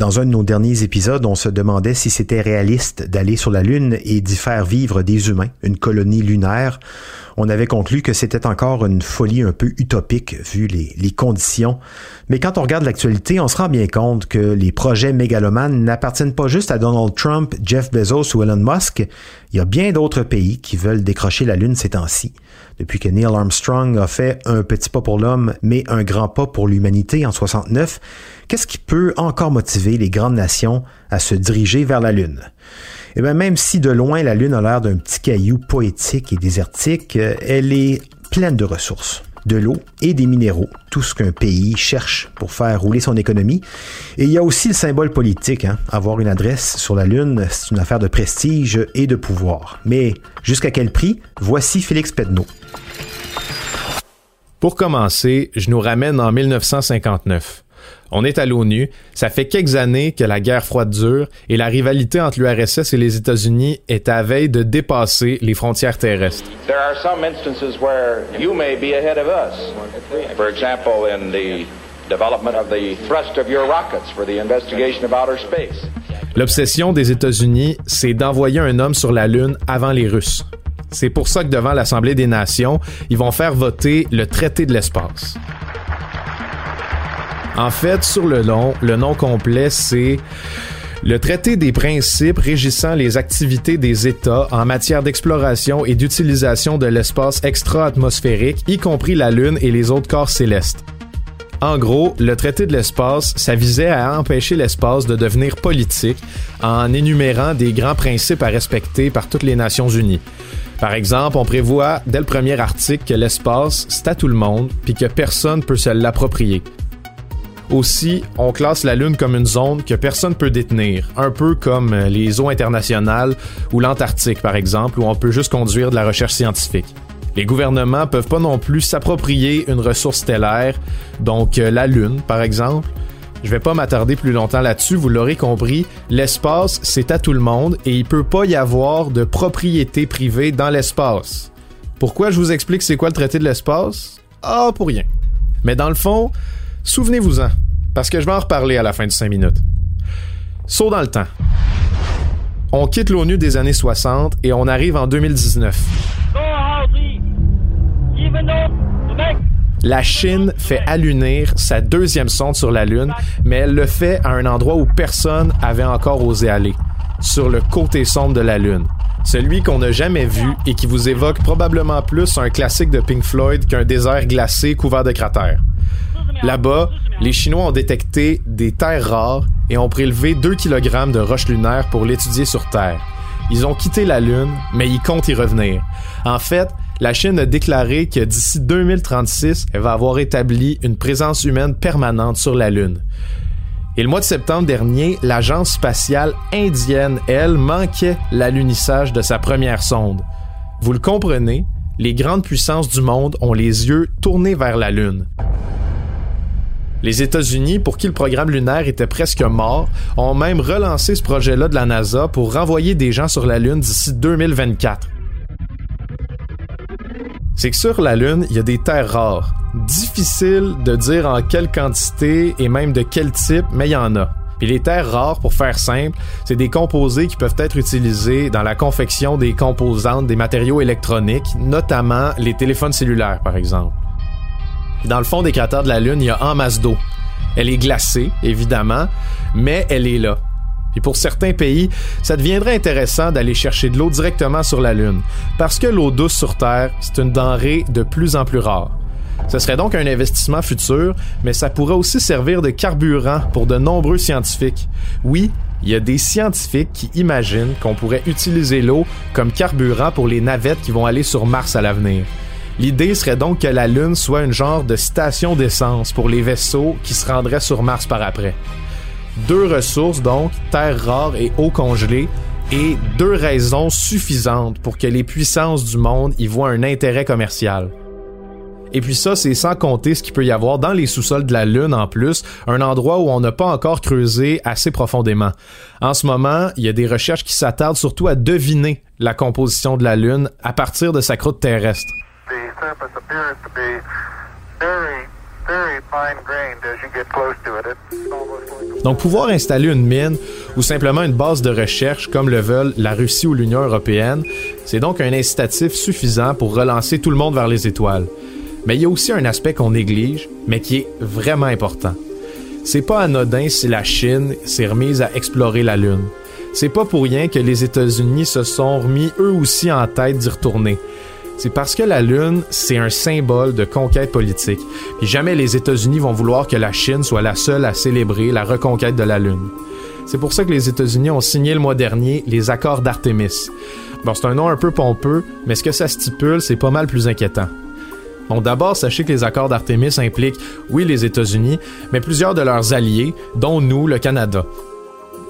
Dans un de nos derniers épisodes, on se demandait si c'était réaliste d'aller sur la Lune et d'y faire vivre des humains, une colonie lunaire. On avait conclu que c'était encore une folie un peu utopique vu les, conditions. Mais quand on regarde l'actualité, on se rend bien compte que les projets mégalomanes n'appartiennent pas juste à Donald Trump, Jeff Bezos ou Elon Musk. Il y a bien d'autres pays qui veulent décrocher la Lune ces temps-ci. Depuis que Neil Armstrong a fait un petit pas pour l'homme, mais un grand pas pour l'humanité en 69, qu'est-ce qui peut encore motiver les grandes nations à se diriger vers la Lune? Eh bien, même si de loin la Lune a l'air d'un petit caillou poétique et désertique, euh, elle est pleine de ressources de l'eau et des minéraux, tout ce qu'un pays cherche pour faire rouler son économie. Et il y a aussi le symbole politique. Hein. Avoir une adresse sur la Lune, c'est une affaire de prestige et de pouvoir. Mais jusqu'à quel prix? Voici Félix Pedneau. Pour commencer, je nous ramène en 1959. On est à l'ONU, ça fait quelques années que la guerre froide dure et la rivalité entre l'URSS et les États-Unis est à veille de dépasser les frontières terrestres. There are some instances where you may be ahead of us. For example, in the development of the thrust of your rockets for the investigation of outer space. L'obsession des États-Unis, c'est d'envoyer un homme sur la Lune avant les Russes. C'est pour ça que devant l'Assemblée des Nations, ils vont faire voter le traité de l'espace. En fait, sur le long, le nom complet, c'est le traité des principes régissant les activités des États en matière d'exploration et d'utilisation de l'espace extra-atmosphérique, y compris la Lune et les autres corps célestes. En gros, le traité de l'espace, ça visait à empêcher l'espace de devenir politique en énumérant des grands principes à respecter par toutes les Nations Unies. Par exemple, on prévoit dès le premier article que l'espace, c'est à tout le monde, puis que personne peut se l'approprier. Aussi, on classe la Lune comme une zone que personne peut détenir, un peu comme euh, les eaux internationales ou l'Antarctique par exemple, où on peut juste conduire de la recherche scientifique. Les gouvernements peuvent pas non plus s'approprier une ressource stellaire, donc euh, la Lune par exemple. Je vais pas m'attarder plus longtemps là-dessus, vous l'aurez compris, l'espace c'est à tout le monde et il peut pas y avoir de propriété privée dans l'espace. Pourquoi je vous explique c'est quoi le traité de l'espace? Ah, pour rien. Mais dans le fond, Souvenez-vous-en, parce que je vais en reparler à la fin de 5 minutes. Saut dans le temps. On quitte l'ONU des années 60 et on arrive en 2019. La Chine fait allunir sa deuxième sonde sur la Lune, mais elle le fait à un endroit où personne avait encore osé aller, sur le côté sombre de la Lune. Celui qu'on n'a jamais vu et qui vous évoque probablement plus un classique de Pink Floyd qu'un désert glacé couvert de cratères. Là-bas, les Chinois ont détecté des terres rares et ont prélevé 2 kg de roches lunaires pour l'étudier sur Terre. Ils ont quitté la Lune, mais ils comptent y revenir. En fait, la Chine a déclaré que d'ici 2036, elle va avoir établi une présence humaine permanente sur la Lune. Et le mois de septembre dernier, l'agence spatiale indienne, elle, manquait l'alunissage de sa première sonde. Vous le comprenez, les grandes puissances du monde ont les yeux tournés vers la Lune. Les États-Unis, pour qui le programme lunaire était presque mort, ont même relancé ce projet-là de la NASA pour renvoyer des gens sur la Lune d'ici 2024. C'est que sur la Lune, il y a des terres rares. Difficile de dire en quelle quantité et même de quel type, mais il y en a. Puis les terres rares, pour faire simple, c'est des composés qui peuvent être utilisés dans la confection des composantes des matériaux électroniques, notamment les téléphones cellulaires, par exemple. Dans le fond des cratères de la Lune, il y a en masse d'eau. Elle est glacée, évidemment, mais elle est là. Et pour certains pays, ça deviendrait intéressant d'aller chercher de l'eau directement sur la Lune, parce que l'eau douce sur Terre, c'est une denrée de plus en plus rare. Ce serait donc un investissement futur, mais ça pourrait aussi servir de carburant pour de nombreux scientifiques. Oui, il y a des scientifiques qui imaginent qu'on pourrait utiliser l'eau comme carburant pour les navettes qui vont aller sur Mars à l'avenir. L'idée serait donc que la Lune soit une genre de station d'essence pour les vaisseaux qui se rendraient sur Mars par après. Deux ressources donc, terre rare et eau congelée, et deux raisons suffisantes pour que les puissances du monde y voient un intérêt commercial. Et puis ça, c'est sans compter ce qu'il peut y avoir dans les sous-sols de la Lune en plus, un endroit où on n'a pas encore creusé assez profondément. En ce moment, il y a des recherches qui s'attardent surtout à deviner la composition de la Lune à partir de sa croûte terrestre. Donc pouvoir installer une mine ou simplement une base de recherche comme le veulent la Russie ou l'Union européenne, c'est donc un incitatif suffisant pour relancer tout le monde vers les étoiles. Mais il y a aussi un aspect qu'on néglige, mais qui est vraiment important. C'est pas anodin si la Chine s'est remise à explorer la Lune. C'est pas pour rien que les États-Unis se sont remis eux aussi en tête d'y retourner. C'est parce que la Lune, c'est un symbole de conquête politique. Jamais les États-Unis vont vouloir que la Chine soit la seule à célébrer la reconquête de la Lune. C'est pour ça que les États-Unis ont signé le mois dernier les accords d'Artémis. Bon, c'est un nom un peu pompeux, mais ce que ça stipule, c'est pas mal plus inquiétant. Bon, d'abord, sachez que les accords d'Artémis impliquent, oui, les États-Unis, mais plusieurs de leurs alliés, dont nous, le Canada.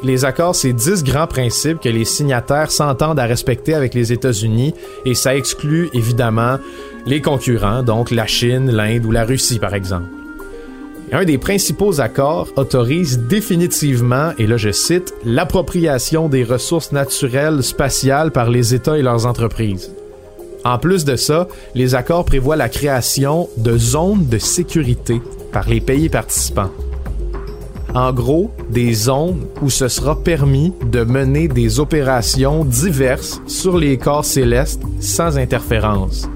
Les accords, c'est 10 grands principes que les signataires s'entendent à respecter avec les États-Unis et ça exclut évidemment les concurrents, donc la Chine, l'Inde ou la Russie par exemple. un des principaux accords autorise définitivement, et là je cite, l'appropriation des ressources naturelles spatiales par les États et leurs entreprises. En plus de ça, les accords prévoient la création de zones de sécurité par les pays participants. En gros, des zones où ce sera permis de mener des opérations diverses sur les corps célestes sans interférence.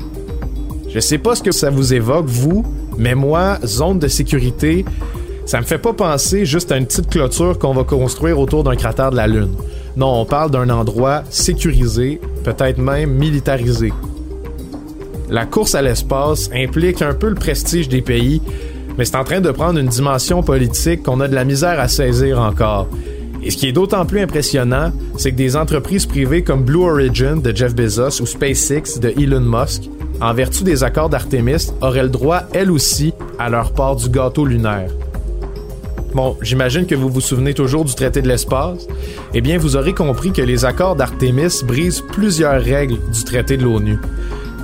Je sais pas ce que ça vous évoque, vous, mais moi, zone de sécurité, ça me fait pas penser juste à une petite clôture qu'on va construire autour d'un cratère de la Lune. Non, on parle d'un endroit sécurisé, peut-être même militarisé. La course à l'espace implique un peu le prestige des pays, mais c'est en train de prendre une dimension politique qu'on a de la misère à saisir encore. Et ce qui est d'autant plus impressionnant, c'est que des entreprises privées comme Blue Origin de Jeff Bezos ou SpaceX de Elon Musk, en vertu des accords d'Artemis, auraient le droit, elles aussi, à leur part du gâteau lunaire. Bon, j'imagine que vous vous souvenez toujours du traité de l'espace. Eh bien, vous aurez compris que les accords d'Artemis brisent plusieurs règles du traité de l'ONU.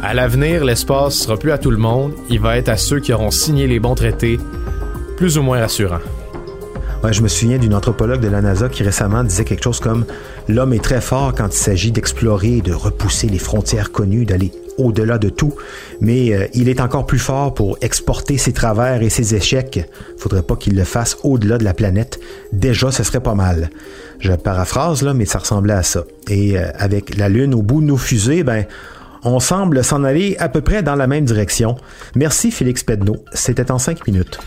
À l'avenir, l'espace sera plus à tout le monde, il va être à ceux qui auront signé les bons traités, plus ou moins rassurant. Ouais, je me souviens d'une anthropologue de la NASA qui récemment disait quelque chose comme L'homme est très fort quand il s'agit d'explorer et de repousser les frontières connues, d'aller au-delà de tout, mais euh, il est encore plus fort pour exporter ses travers et ses échecs. Faudrait pas qu'il le fasse au-delà de la planète. Déjà, ce serait pas mal. Je paraphrase là, mais ça ressemblait à ça. Et euh, avec la Lune au bout de nos fusées, ben on semble s'en aller à peu près dans la même direction. Merci Félix Pedneau, c'était en cinq minutes.